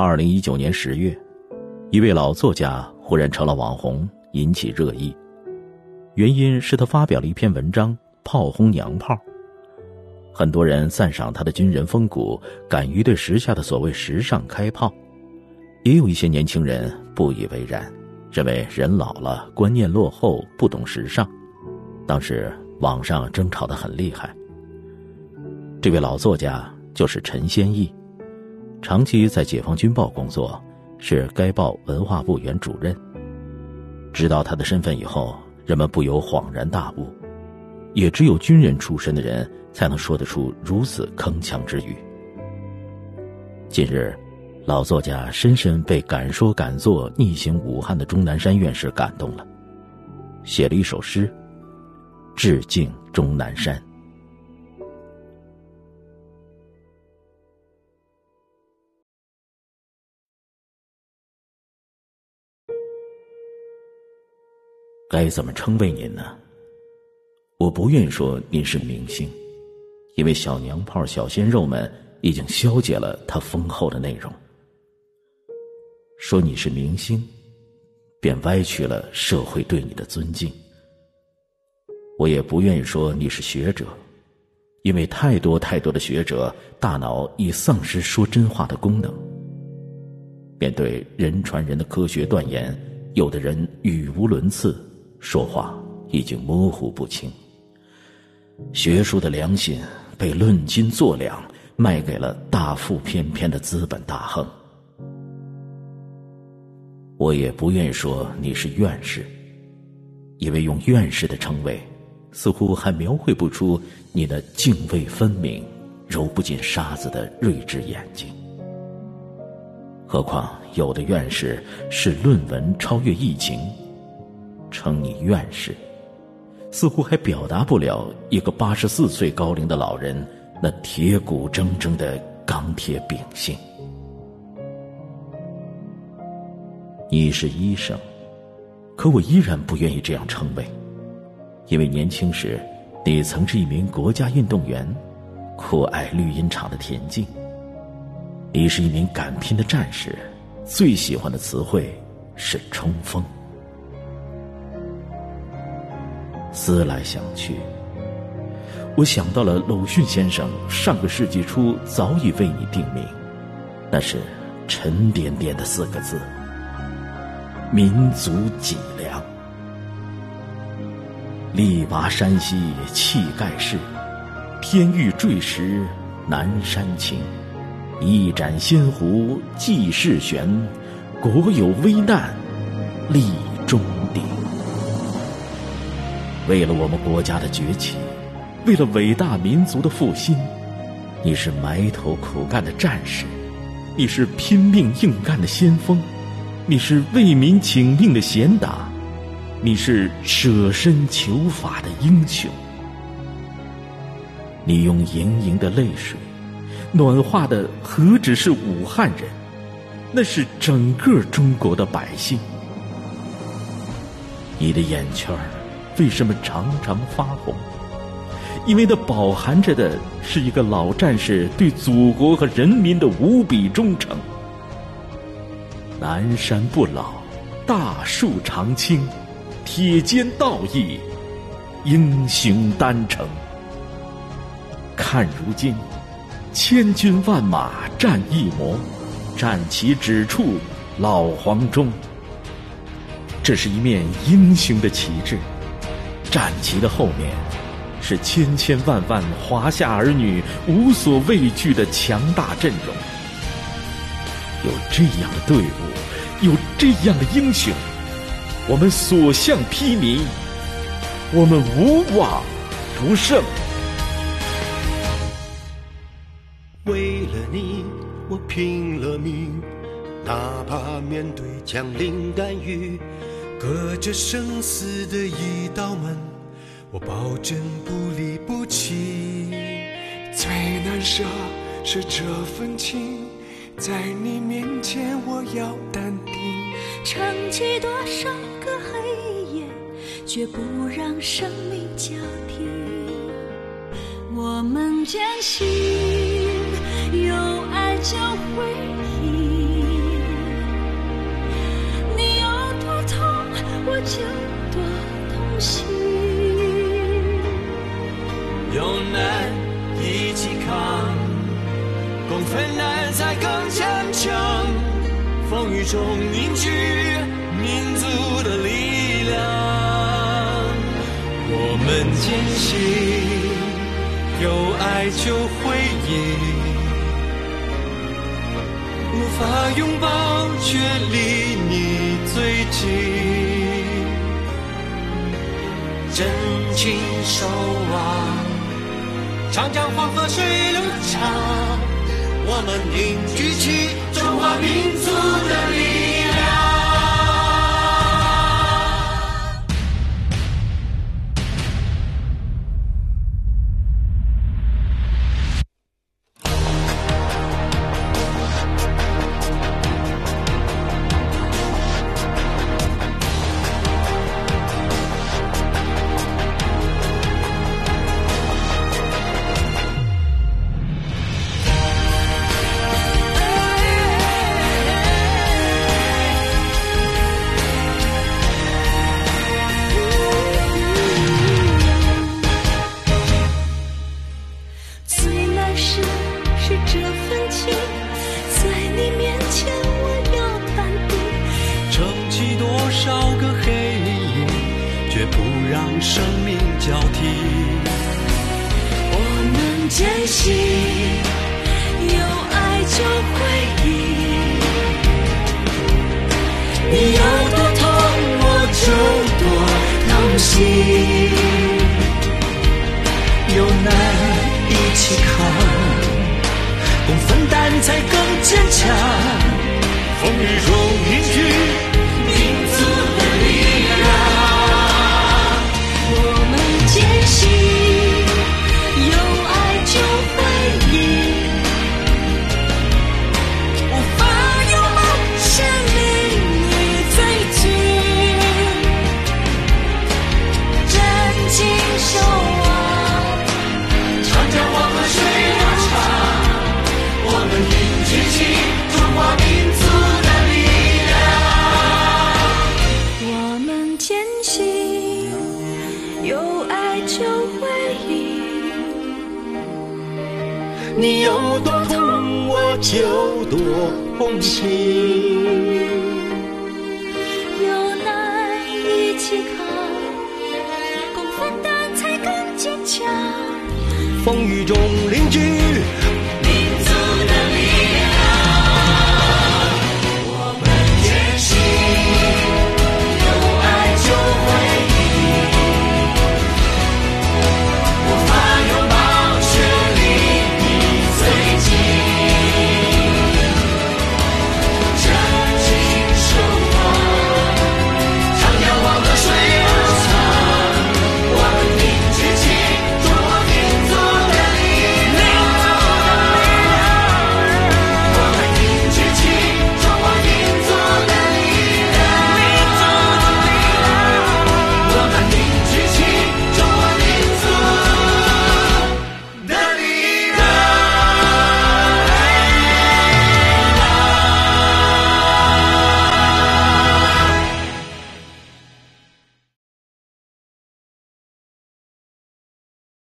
二零一九年十月，一位老作家忽然成了网红，引起热议。原因是他发表了一篇文章，炮轰娘炮。很多人赞赏他的军人风骨，敢于对时下的所谓时尚开炮；也有一些年轻人不以为然，认为人老了，观念落后，不懂时尚。当时网上争吵的很厉害。这位老作家就是陈先义。长期在解放军报工作，是该报文化部原主任。知道他的身份以后，人们不由恍然大悟，也只有军人出身的人才能说得出如此铿锵之语。近日，老作家深深被敢说敢做、逆行武汉的钟南山院士感动了，写了一首诗，致敬钟南山。该怎么称谓您呢？我不愿说您是明星，因为小娘炮、小鲜肉们已经消解了他丰厚的内容。说你是明星，便歪曲了社会对你的尊敬。我也不愿意说你是学者，因为太多太多的学者大脑已丧失说真话的功能。面对人传人的科学断言，有的人语无伦次。说话已经模糊不清，学术的良心被论斤作两卖给了大腹翩翩的资本大亨。我也不愿说你是院士，因为用院士的称谓，似乎还描绘不出你的泾渭分明、揉不进沙子的睿智眼睛。何况有的院士是论文超越疫情。称你院士，似乎还表达不了一个八十四岁高龄的老人那铁骨铮铮的钢铁秉性。你是医生，可我依然不愿意这样称谓，因为年轻时，你曾是一名国家运动员，酷爱绿茵场的田径。你是一名敢拼的战士，最喜欢的词汇是冲锋。思来想去，我想到了鲁迅先生上个世纪初早已为你定名，那是沉甸甸的四个字：民族脊梁。力拔山兮气盖世，天欲坠石南山倾。一盏仙壶济世悬，国有危难立中鼎。为了我们国家的崛起，为了伟大民族的复兴，你是埋头苦干的战士，你是拼命硬干的先锋，你是为民请命的贤达，你是舍身求法的英雄。你用盈盈的泪水，暖化的何止是武汉人，那是整个中国的百姓。你的眼圈儿。为什么常常发红？因为它饱含着的是一个老战士对祖国和人民的无比忠诚。南山不老，大树常青，铁肩道义，英雄丹城。看如今，千军万马战一模，战旗指处老黄忠。这是一面英雄的旗帜。战旗的后面，是千千万万华夏儿女无所畏惧的强大阵容。有这样的队伍，有这样的英雄，我们所向披靡，我们无往不胜。为了你，我拼了命，哪怕面对枪林弹雨。隔着生死的一道门，我保证不离不弃。最难舍是这份情，在你面前我要淡定。撑起多少个黑夜，绝不让生命交替。我们坚信，有爱就风雨中凝聚民族的力量。我们坚信，有爱就会赢。无法拥抱，却离你最近。真情守望，长江黄河水流长，我们凝聚起中华民族的力量。我们坚信，有爱就会赢。你有多痛，我就多同行。有难一起扛，共分担才更坚强。风雨中凝聚有多痛，我就多同情。